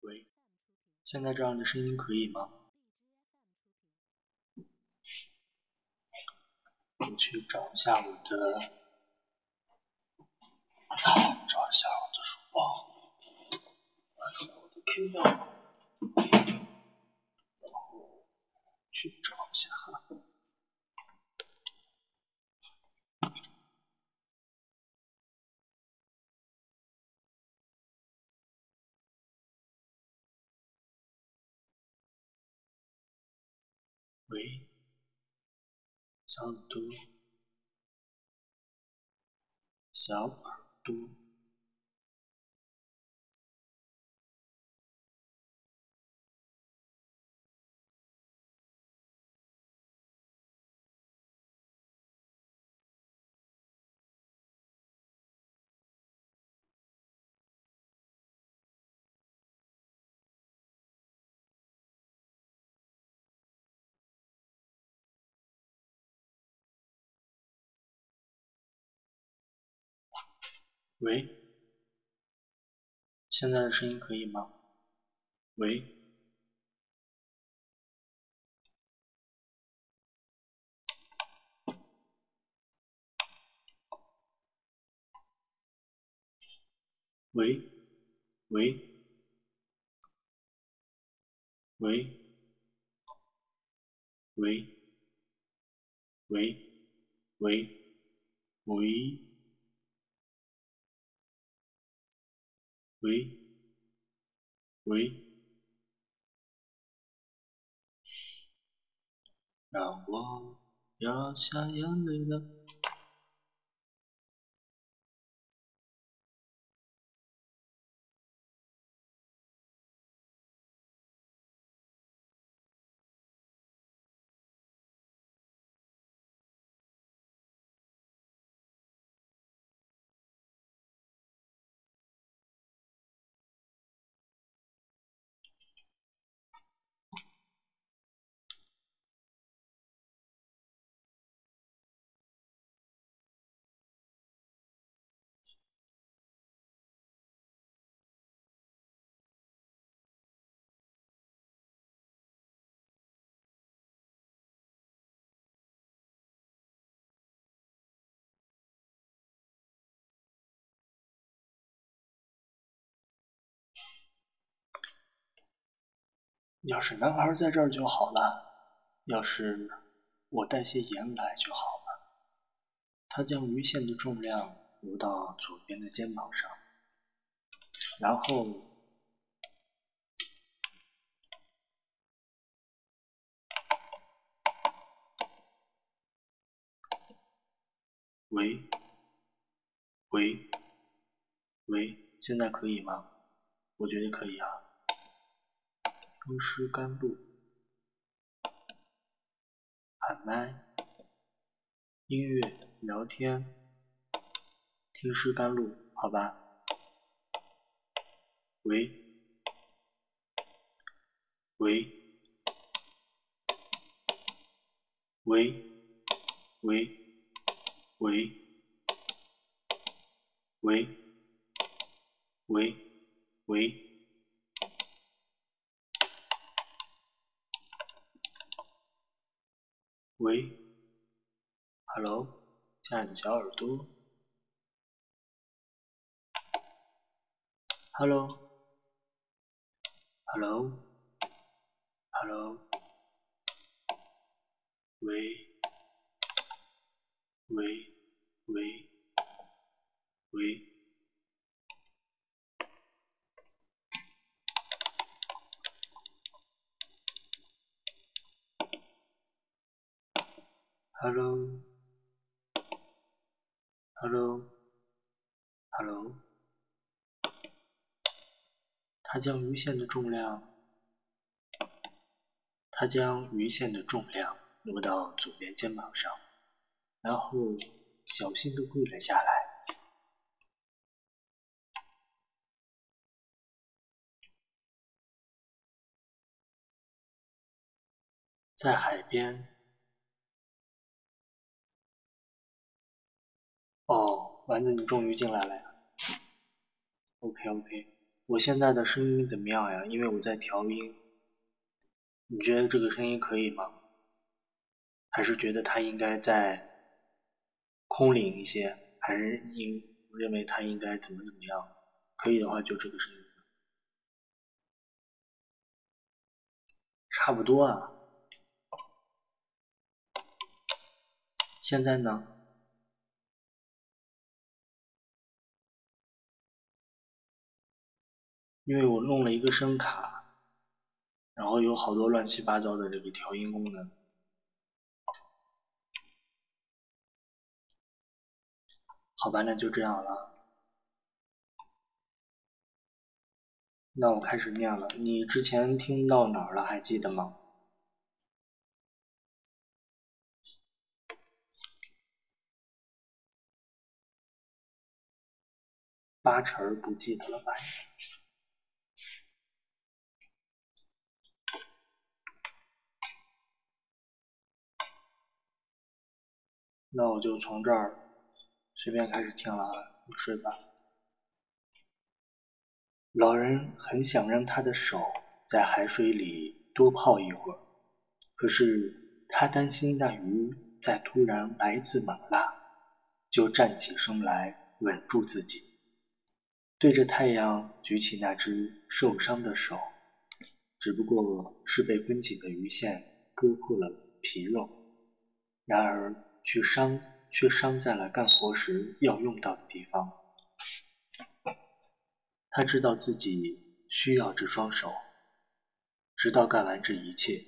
喂，现在这样的声音可以吗？我去找一下我的，找一下我的书包，找一下我的 Q 调，然后去找一下 sub 2 sub 2喂，现在的声音可以吗？喂，喂，喂，喂，喂，喂，喂，喂。喂，喂，让我掉下眼泪了。要是男孩在这儿就好了，要是我带些盐来就好了。他将鱼线的重量挪到左边的肩膀上，然后。喂，喂，喂，现在可以吗？我觉得可以啊。听诗甘露，喊麦，音乐，聊天，听诗甘露，好吧。喂，喂，喂，喂。喂，喂，喂，喂，喂，Hello，亲爱的小耳朵，Hello，Hello，Hello，喂。喂，喂，喂，Hello，Hello，Hello，它将鱼线的重量，它将鱼线的重量挪到左边肩膀上。然后小心的跪了下来，在海边。哦，丸子，你终于进来了呀！OK OK。我现在的声音怎么样呀？因为我在调音，你觉得这个声音可以吗？还是觉得它应该再空灵一些？还是应认为它应该怎么怎么样？可以的话就这个声音，差不多啊。现在呢？因为我弄了一个声卡，然后有好多乱七八糟的这个调音功能。好吧，那就这样了。那我开始念了，你之前听到哪儿了？还记得吗？八成不记得了吧？那我就从这儿随便开始听了，你睡吧。老人很想让他的手在海水里多泡一会儿，可是他担心那鱼再突然来次猛拉，就站起身来稳住自己，对着太阳举起那只受伤的手，只不过是被绷紧的鱼线割破了皮肉，然而却伤却伤在了干活时要用到的地方。他知道自己需要这双手，直到干完这一切。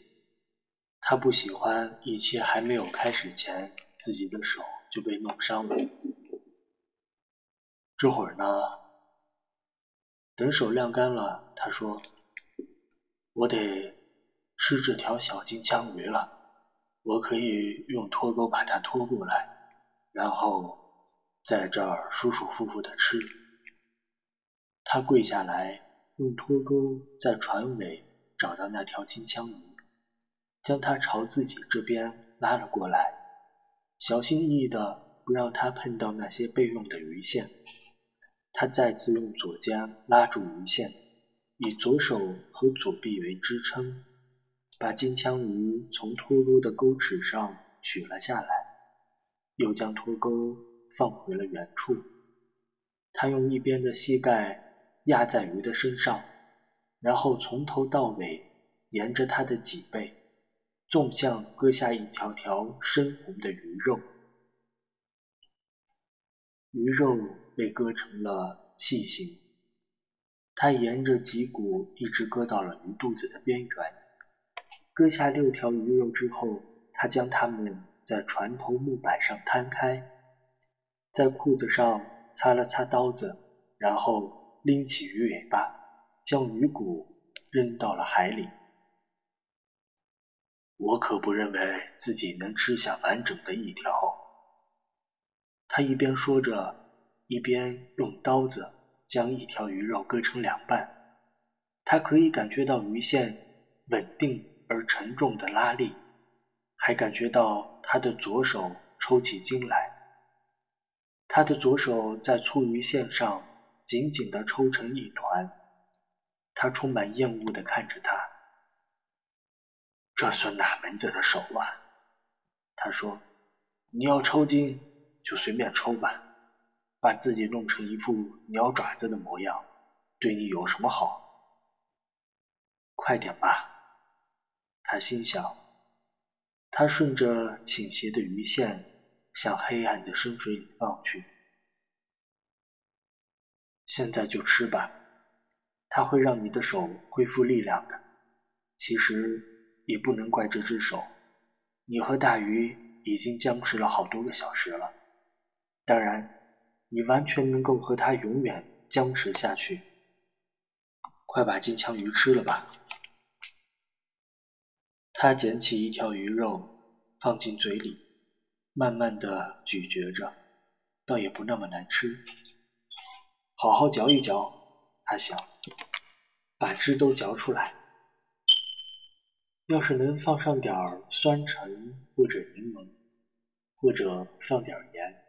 他不喜欢一切还没有开始前，自己的手就被弄伤了。这会儿呢，等手晾干了，他说：“我得吃这条小金枪鱼了。我可以用拖钩把它拖过来，然后在这儿舒舒服服的吃。”他跪下来，用拖钩在船尾找到那条金枪鱼，将它朝自己这边拉了过来，小心翼翼的不让它碰到那些备用的鱼线。他再次用左肩拉住鱼线，以左手和左臂为支撑，把金枪鱼从拖钩的钩齿上取了下来，又将脱钩放回了原处。他用一边的膝盖。压在鱼的身上，然后从头到尾沿着它的脊背纵向割下一条条深红的鱼肉。鱼肉被割成了细形，他沿着脊骨一直割到了鱼肚子的边缘。割下六条鱼肉之后，他将它们在船头木板上摊开，在裤子上擦了擦刀子，然后。拎起鱼尾巴，将鱼骨扔到了海里。我可不认为自己能吃下完整的一条。他一边说着，一边用刀子将一条鱼肉割成两半。他可以感觉到鱼线稳定而沉重的拉力，还感觉到他的左手抽起筋来。他的左手在粗鱼线上。紧紧地抽成一团，他充满厌恶地看着他。这算哪门子的手啊？他说：“你要抽筋就随便抽吧，把自己弄成一副鸟爪子的模样，对你有什么好？快点吧！”他心想。他顺着倾斜的鱼线向黑暗的深水里望去。现在就吃吧，它会让你的手恢复力量的。其实也不能怪这只手，你和大鱼已经僵持了好多个小时了。当然，你完全能够和它永远僵持下去。快把金枪鱼吃了吧！他捡起一条鱼肉放进嘴里，慢慢的咀嚼着，倒也不那么难吃。好好嚼一嚼，他想，把汁都嚼出来。要是能放上点儿酸橙或者柠檬，或者放点盐，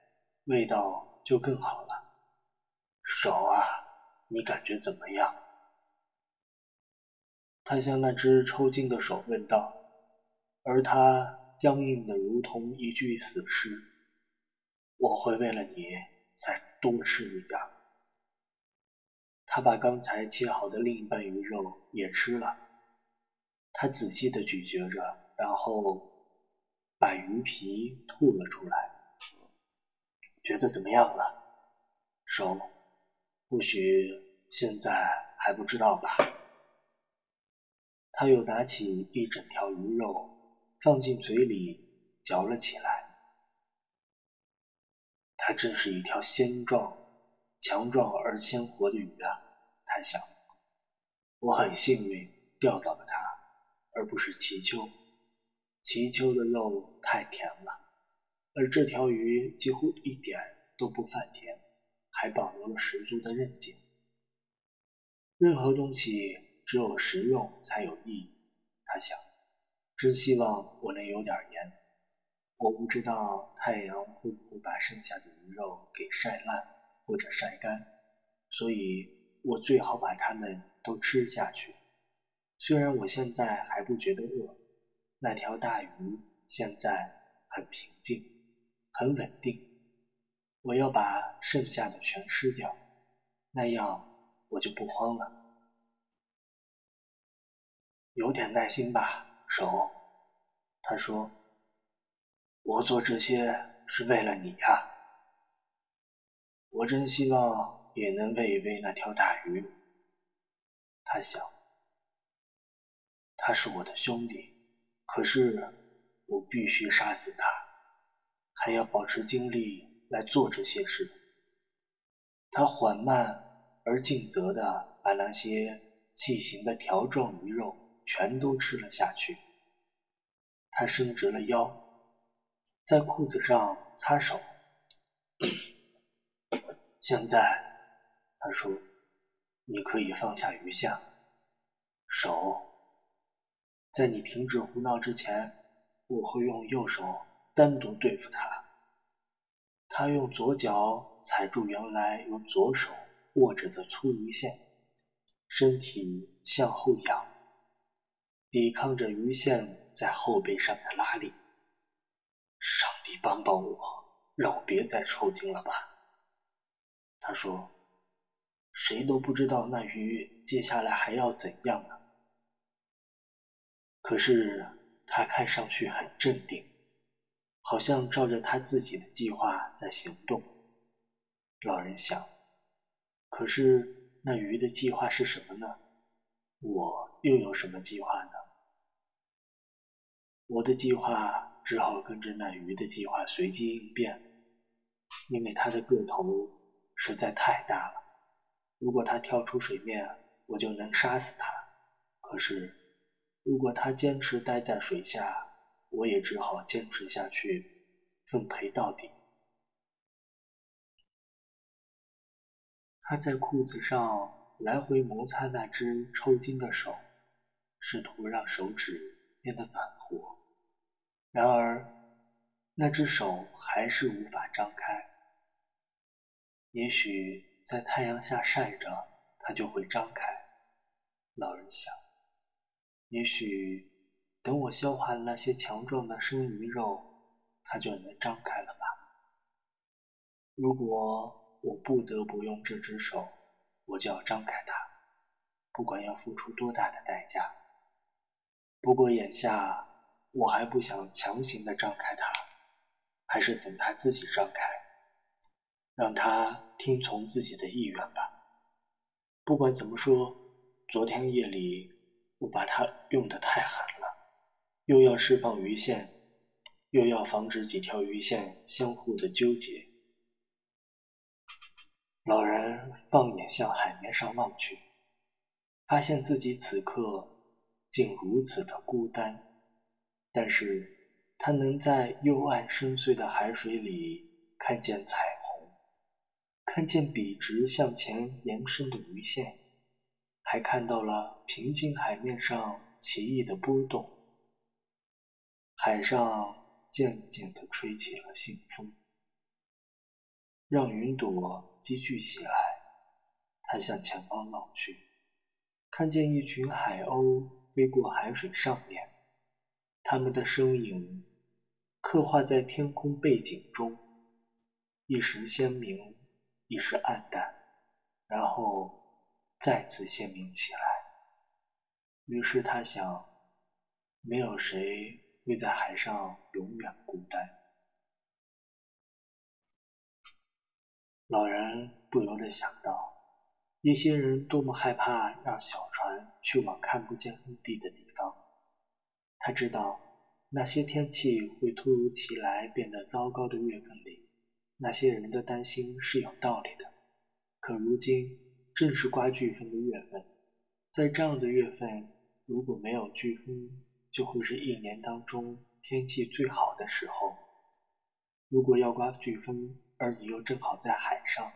味道就更好了。手啊，你感觉怎么样？他向那只抽筋的手问道，而他僵硬的如同一具死尸。我会为了你再多吃一点。他把刚才切好的另一半鱼肉也吃了，他仔细的咀嚼着，然后把鱼皮吐了出来。觉得怎么样了，手？或许现在还不知道吧。他又拿起一整条鱼肉，放进嘴里嚼了起来。它真是一条鲜壮、强壮而鲜活的鱼啊！他想，我很幸运钓到了它，而不是祈秋。祈秋的肉太甜了，而这条鱼几乎一点都不泛甜，还保留了十足的韧劲。任何东西。只有食用才有意义，他想。真希望我能有点盐。我不知道太阳会不会把剩下的鱼肉给晒烂或者晒干，所以我最好把它们都吃下去。虽然我现在还不觉得饿，那条大鱼现在很平静，很稳定。我要把剩下的全吃掉，那样我就不慌了。有点耐心吧，手。他说：“我做这些是为了你呀。我真希望也能喂一喂那条大鱼。”他想：“他是我的兄弟，可是我必须杀死他，还要保持精力来做这些事。”他缓慢而尽责地把那些细形的条状鱼肉。全都吃了下去。他伸直了腰，在裤子上擦手。现在，他说：“你可以放下鱼线。”手，在你停止胡闹之前，我会用右手单独对付他。他用左脚踩住原来用左手握着的粗鱼线，身体向后仰。抵抗着鱼线在后背上的拉力。上帝帮帮我，让我别再抽筋了吧。他说：“谁都不知道那鱼接下来还要怎样呢。”可是他看上去很镇定，好像照着他自己的计划在行动。老人想：“可是那鱼的计划是什么呢？我又有什么计划呢？”我的计划只好跟着那鱼的计划随机应变，因为它的个头实在太大了。如果它跳出水面，我就能杀死它；可是，如果它坚持待在水下，我也只好坚持下去，奉陪到底。他在裤子上来回摩擦那只抽筋的手，试图让手指变得暖和。然而，那只手还是无法张开。也许在太阳下晒着，它就会张开。老人想，也许等我消化了那些强壮的生鱼肉，它就能张开了吧。如果我不得不用这只手，我就要张开它，不管要付出多大的代价。不过眼下。我还不想强行的张开它，还是等它自己张开，让它听从自己的意愿吧。不管怎么说，昨天夜里我把它用的太狠了，又要释放鱼线，又要防止几条鱼线相互的纠结。老人放眼向海面上望去，发现自己此刻竟如此的孤单。但是，他能在幽暗深邃的海水里看见彩虹，看见笔直向前延伸的鱼线，还看到了平静海面上奇异的波动。海上渐渐地吹起了信风，让云朵积聚起来。他向前方望去，看见一群海鸥飞过海水上面，他们的身影刻画在天空背景中，一时鲜明，一时暗淡，然后再次鲜明起来。于是他想，没有谁会在海上永远孤单。老人不由得想到。一些人多么害怕让小船去往看不见陆地的地方。他知道，那些天气会突如其来变得糟糕的月份里，那些人的担心是有道理的。可如今正是刮飓风的月份，在这样的月份，如果没有飓风，就会是一年当中天气最好的时候。如果要刮飓风，而你又正好在海上，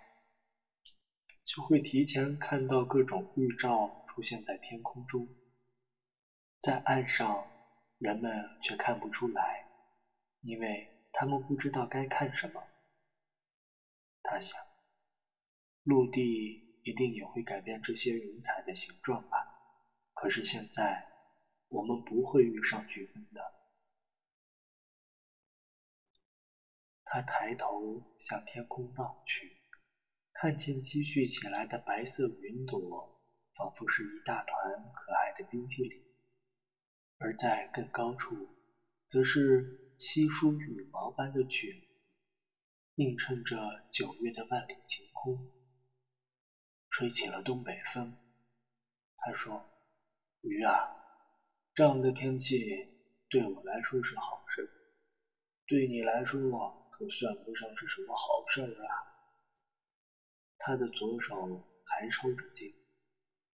就会提前看到各种预兆出现在天空中，在岸上人们却看不出来，因为他们不知道该看什么。他想，陆地一定也会改变这些云彩的形状吧？可是现在我们不会遇上飓风的。他抬头向天空望去。看见积蓄起来的白色云朵，仿佛是一大团可爱的冰淇淋；而在更高处，则是稀疏羽毛般的雪，映衬着九月的万里晴空。吹起了东北风，他说：“鱼啊，这样的天气对我来说是好事，对你来说可算不上是什么好事啊。”他的左手还抽着筋，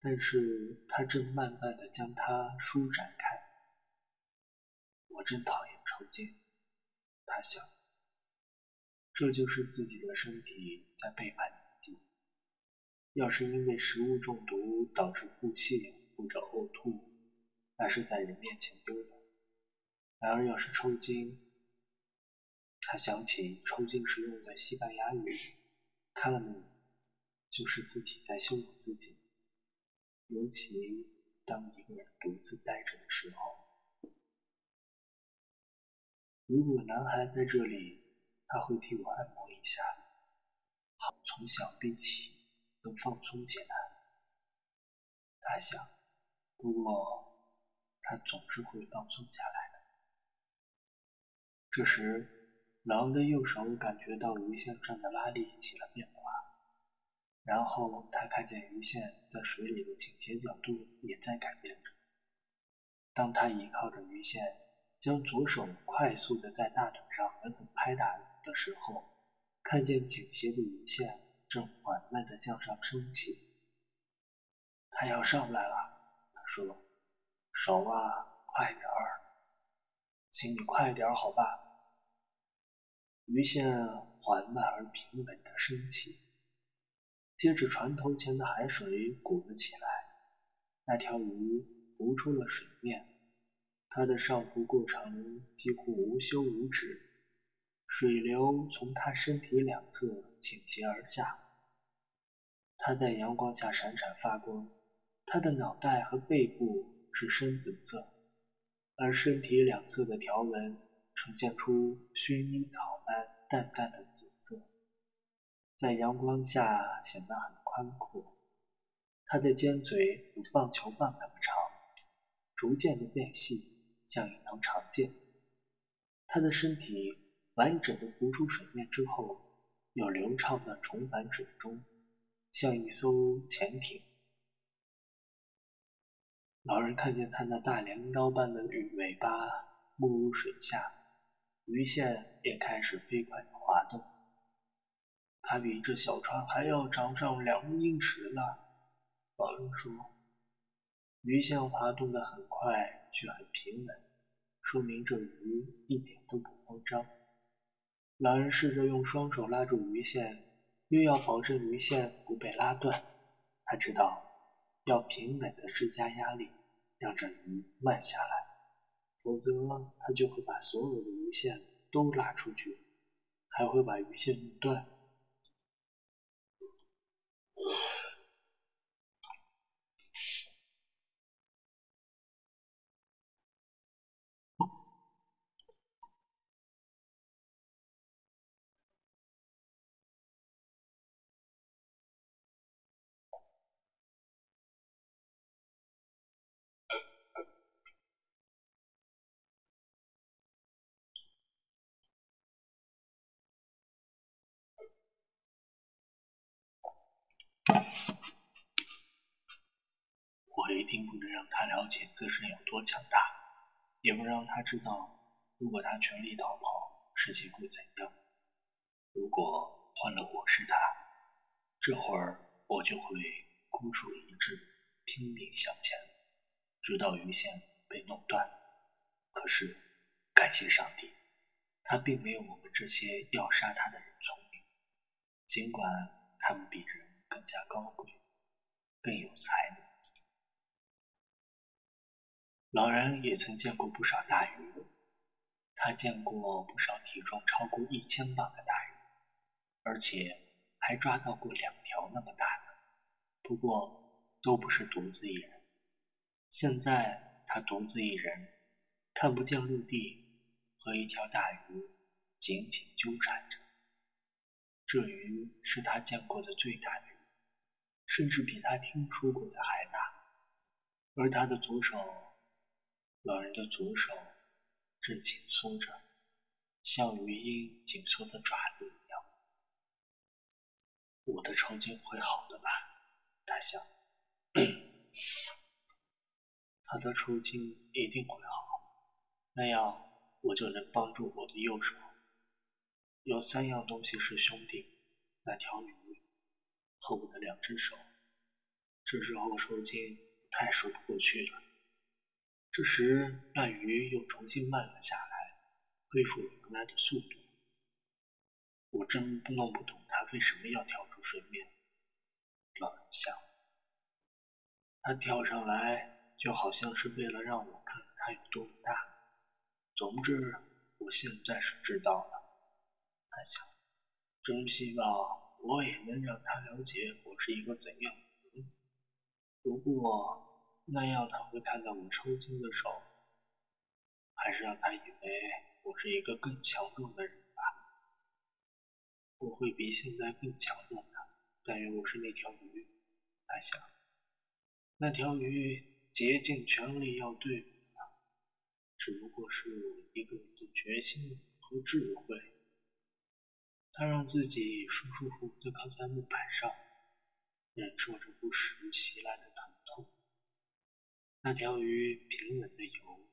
但是他正慢慢的将它舒展开。我真讨厌抽筋，他想，这就是自己的身体在背叛自己。要是因为食物中毒导致腹泻或者呕吐，那是在人面前丢脸；然而要是抽筋，他想起抽筋时用的西班牙语，看了姆。就是自己在羞辱自己，尤其当一个人独自待着的时候。如果男孩在这里，他会替我按摩一下，好从小臂起都放松起来。他想，不过他总是会放松下来的。这时，狼的右手感觉到鱼线上的拉力起了变化。然后他看见鱼线在水里的倾斜角度也在改变着。当他依靠着鱼线，将左手快速的在大腿上狠狠拍打的时候，看见倾斜的鱼线正缓慢的向上升起。他要上来了，他说：“手啊，快点儿，请你快点儿，好吧。”鱼线缓慢而平稳的升起。接着，船头前的海水鼓了起来，那条鱼浮出了水面。它的上浮过程几乎无休无止，水流从它身体两侧倾斜而下。它在阳光下闪闪发光，它的脑袋和背部是深紫色，而身体两侧的条纹呈现出薰衣草般淡淡的紫色。在阳光下显得很宽阔，它的尖嘴有棒球棒那么长，逐渐的变细，像一条长剑。它的身体完整的浮出水面之后，又流畅的重返水中，像一艘潜艇。老人看见它那大镰刀般的鱼尾巴没入水下，鱼线也开始飞快的滑动。它比这小船还要长上两英尺呢。老人说：“鱼线滑动的很快，却很平稳，说明这鱼一点都不慌张。”老人试着用双手拉住鱼线，又要保证鱼线不被拉断。他知道要平稳的施加压力，让这鱼慢下来，否则他就会把所有的鱼线都拉出去，还会把鱼线弄断。能让他了解自身有多强大，也不让他知道，如果他全力逃跑，事情会怎样。如果换了我是他，这会儿我就会孤注一掷，拼命向前，直到鱼线被弄断。可是，感谢上帝，他并没有我们这些要杀他的人聪明，尽管他们比人更加高贵，更有才能。老人也曾见过不少大鱼，他见过不少体重超过一千磅的大鱼，而且还抓到过两条那么大的，不过都不是独自一人。现在他独自一人，看不见陆地，和一条大鱼紧紧纠缠着。这鱼是他见过的最大的鱼，甚至比他听说过的还大，而他的左手。老人的左手正紧缩着，像鱼鹰紧缩的爪子一样。我的抽筋会好的吧？他想。他的抽筋一定会好，那样我就能帮助我的右手。有三样东西是兄弟：那条鱼和我的两只手。这时候抽筋太说不过去了。这时，那鱼又重新慢了下来，恢复了原来的速度。我真弄不懂它为什么要跳出水面。老人想，他跳上来就好像是为了让我看看它有多么大。总之，我现在是知道了。他想，真希望我也能让他了解我是一个怎样的人。不过。那样他会看到我抽筋的手，还是让他以为我是一个更强壮的人吧？我会比现在更强壮的。但愿我是那条鱼，他想。那条鱼竭尽全力要对付他，只不过是一个人的决心和智慧。他让自己舒舒服服地靠在木板上，忍受着不时袭来的痛。那条鱼平稳的游，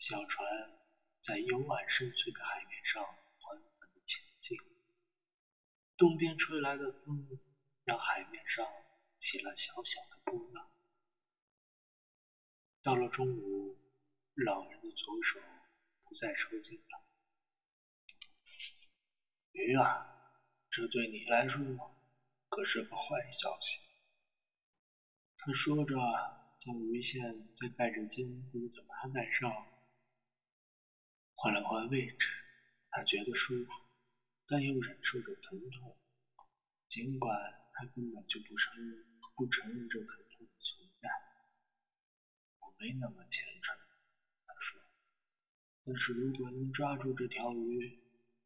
小船在幽暗深邃的海面上缓缓的前进。东边吹来的风让海面上起了小小的波浪。到了中午，老人的左手不再抽筋了。鱼啊，这对你来说可是个坏消息。他说着。将鱼线在盖着金箍的麻袋上换了换位置，他觉得舒服，但又忍受着疼痛。尽管他根本就不承认不承认这疼痛的存在。我没那么虔诚，他说。但是如果能抓住这条鱼，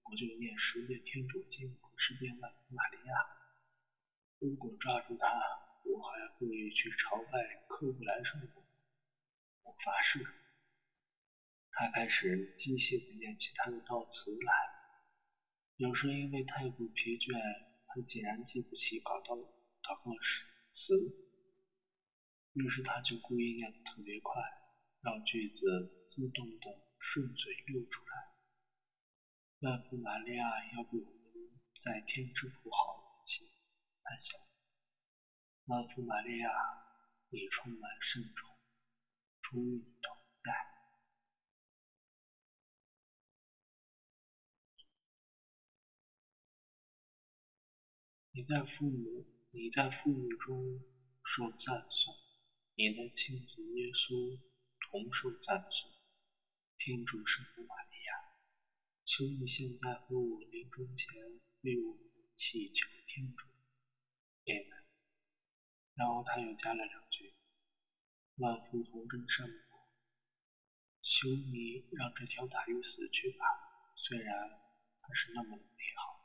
我就念十遍天主经和十遍万玛利亚。如果抓住它，我还会去朝拜克布兰圣母。我发誓。他开始机械地念起他的悼词来。有时因为太过疲倦，他竟然记不起祷告祷告词。于是他就故意念得特别快，让句子自动的顺嘴溜出来。万福玛利亚要比我们在天之父好一些，他想。万福玛利亚，你充满圣宠，主与你同在。你在父母，你在父母中受赞颂，你的亲子耶稣同受赞颂。天主圣母玛利亚，求你现在和我临终前为我祈求天主。然后他又加了两句：“万福同真圣母，求你让这条大鱼死去吧，虽然它是那么美好。”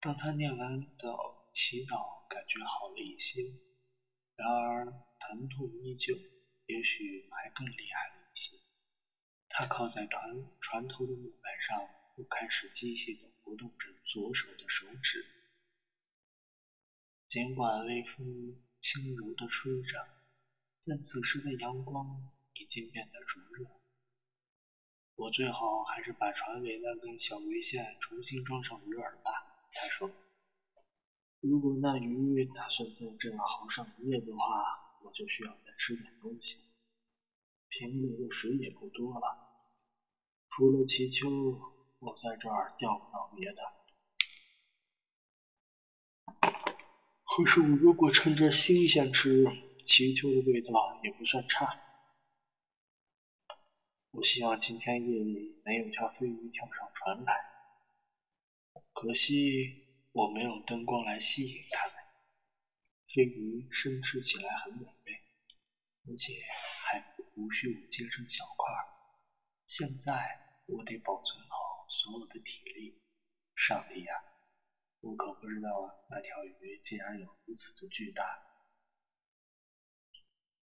当他念完的祈祷，感觉好了一些，然而疼痛依旧，也许还更厉害了一些。他靠在船船头的木板上，又开始机械地活动着左手的手指。尽管微风轻柔地吹着，但此时的阳光已经变得灼热。我最好还是把船尾那根小鱼线重新装上鱼饵吧，他说。如果那鱼打算在这儿熬上一夜的话，我就需要再吃点东西。瓶里的水也不多了，除了祈秋，我在这儿钓不到别的。可是我如果趁着新鲜吃，祈求的味道也不算差。我希望今天夜里能有条飞鱼跳上船来，可惜。我没有灯光来吸引它们。飞鱼生吃起来很美味，而且还无需我切成小块。现在我得保存好所有的体力。上帝呀，我可不知道啊那条鱼竟然有如此的巨大。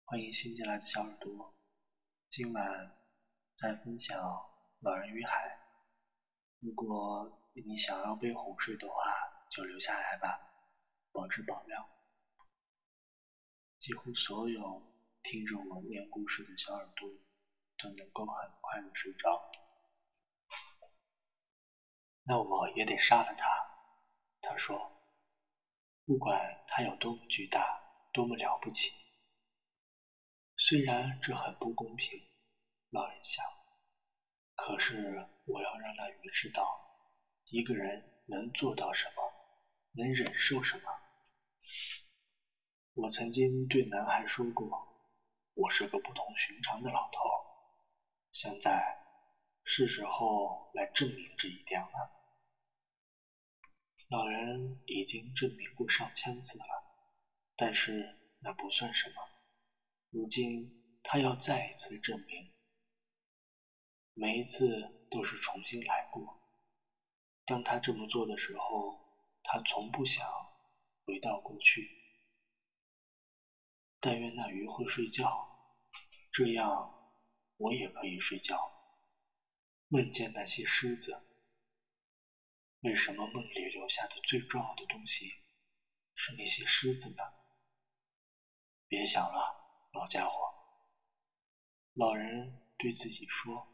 欢迎新进来的小耳朵，今晚在分享《老人与海》。如果你想要被哄睡的话，就留下来吧，保质保量。几乎所有听着我念故事的小耳朵都能够很快的睡着。那我也得杀了他，他说。不管他有多么巨大，多么了不起。虽然这很不公平，老人想，可是我要让那鱼知道，一个人能做到什么。能忍受什么？我曾经对男孩说过，我是个不同寻常的老头。现在是时候来证明这一点了。老人已经证明过上千次了，但是那不算什么。如今他要再一次证明，每一次都是重新来过。当他这么做的时候。他从不想回到过去。但愿那鱼会睡觉，这样我也可以睡觉，梦见那些狮子。为什么梦里留下的最重要的东西是那些狮子呢？别想了，老家伙。老人对自己说。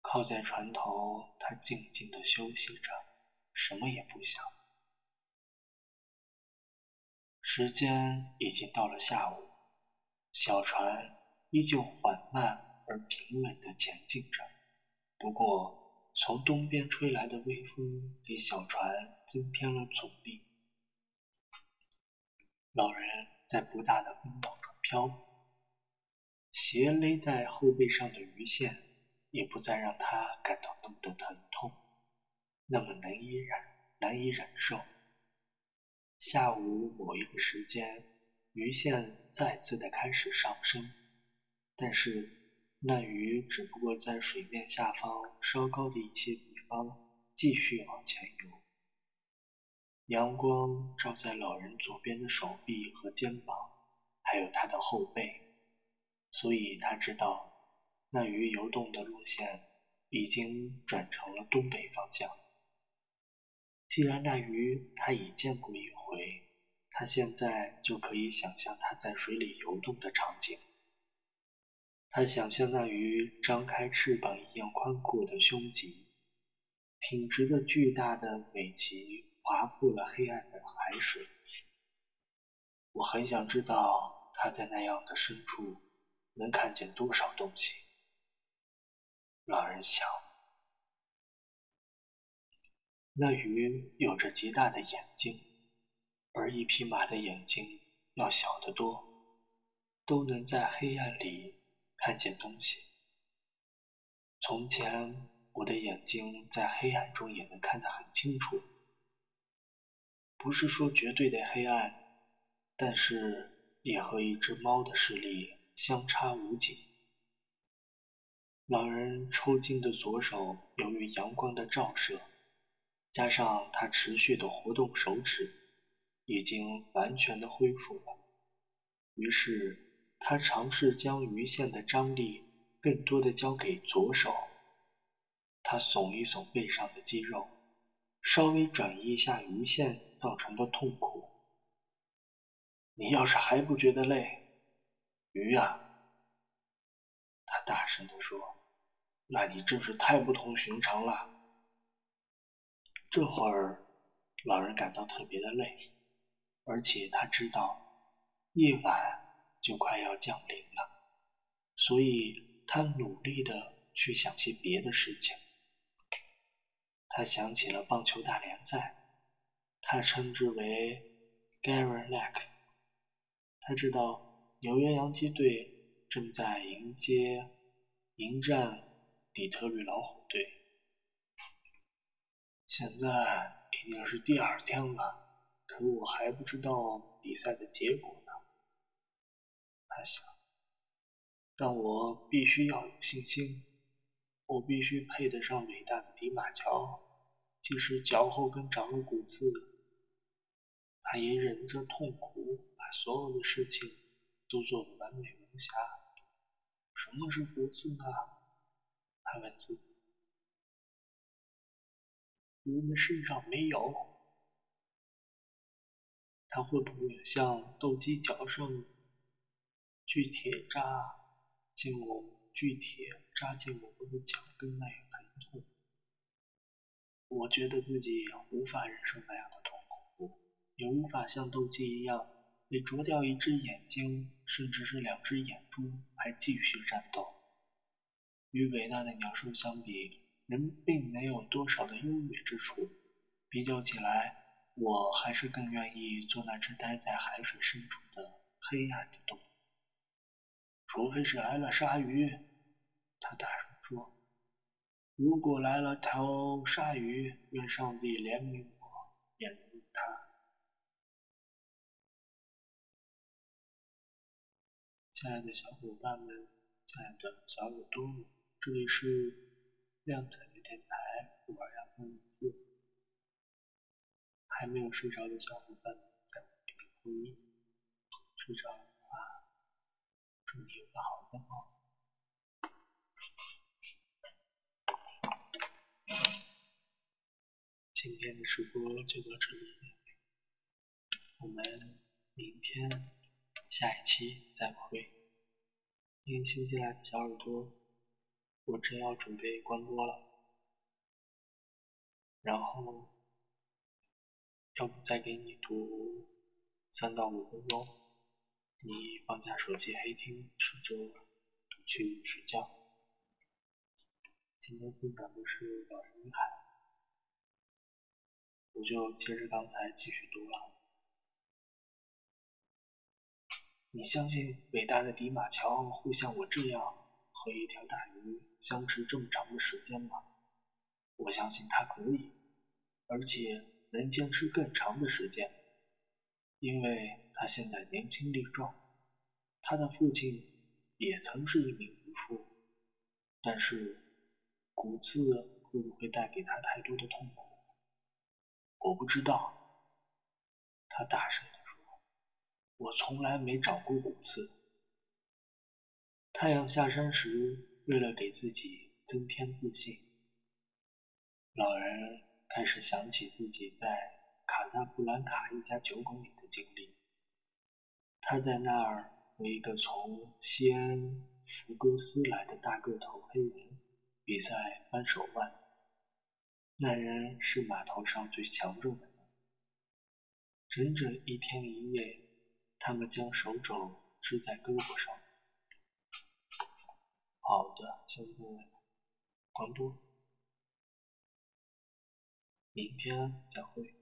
靠在船头，他静静地休息着。什么也不想。时间已经到了下午，小船依旧缓慢而平稳地前进着。不过，从东边吹来的微风给小船增添了阻力。老人在不大的风浪中漂，斜勒在后背上的鱼线也不再让他感到那么的疼痛。那么难以忍，难以忍受。下午某一个时间，鱼线再次的开始上升，但是那鱼只不过在水面下方稍高的一些地方继续往前游。阳光照在老人左边的手臂和肩膀，还有他的后背，所以他知道那鱼游动的路线已经转成了东北方向。既然那鱼他已见过一回，他现在就可以想象它在水里游动的场。他想象那鱼张开翅膀一样宽阔的胸襟，挺直的巨大的尾鳍划破了黑暗的海水。我很想知道它在那样的深处能看见多少东西。老人想。那鱼有着极大的眼睛，而一匹马的眼睛要小得多，都能在黑暗里看见东西。从前我的眼睛在黑暗中也能看得很清楚，不是说绝对的黑暗，但是也和一只猫的视力相差无几。老人抽筋的左手由于阳光的照射。加上他持续的活动手指，已经完全的恢复了。于是他尝试将鱼线的张力更多的交给左手。他耸一耸背上的肌肉，稍微转移一下鱼线造成的痛苦。你要是还不觉得累，鱼呀，他大声地说，那你真是太不同寻常了。这会儿，老人感到特别的累，而且他知道夜晚就快要降临了，所以他努力的去想些别的事情。他想起了棒球大联赛，他称之为 Gary Leck。他知道纽约洋基队正在迎接迎战底特律老虎队。现在已经是第二天了，可我还不知道比赛的结果他想，但我必须要有信心，我必须配得上伟大的迪马乔，即使脚后跟长了骨刺，他也忍着痛苦，把所有的事情都做得完美无瑕。什么是骨刺呢？他问自己。我们身上没有，他会不会像斗鸡脚上巨铁扎进我巨铁扎进我们的脚跟那样疼痛？我觉得自己无法忍受那样的痛苦，也无法像斗鸡一样被啄掉一只眼睛，甚至是两只眼珠还继续战斗。与伟大的鸟兽相比。人并没有多少的优越之处，比较起来，我还是更愿意做那只待在海水深处的黑暗的动物。除非是来了鲨鱼，他大声说：“如果来了条鲨鱼，愿上帝怜悯我，怜悯他。”亲爱的小伙伴们，亲爱的小耳朵们，这里是。亮彩的电台，晚上分四，还没有睡着的小伙伴，在我这里呼吁，睡着，你有个好的梦。今天的直播就到这里，我们明天下一期再会。欢迎新进来的小耳朵。我正要准备关播了，然后，要不再给你读三到五分钟，你放下手机黑听，试着去睡觉。今天分享的是《老人与海》，我就接着刚才继续读了。你相信伟大的迪马乔会像我这样？和一条大鱼相持这么长的时间吗？我相信他可以，而且能坚持更长的时间，因为他现在年轻力壮。他的父亲也曾是一名渔夫，但是骨刺会不会带给他太多的痛苦？我不知道。他大声地说：“我从来没长过骨刺。”太阳下山时，为了给自己增添自信，老人开始想起自己在卡萨布兰卡一家酒馆里的经历。他在那儿和一个从西安福格斯来的大个头黑人比赛扳手腕。那人是码头上最强壮的人。整整一天一夜，他们将手肘支在胳膊上。好的，现在关注，明天再会。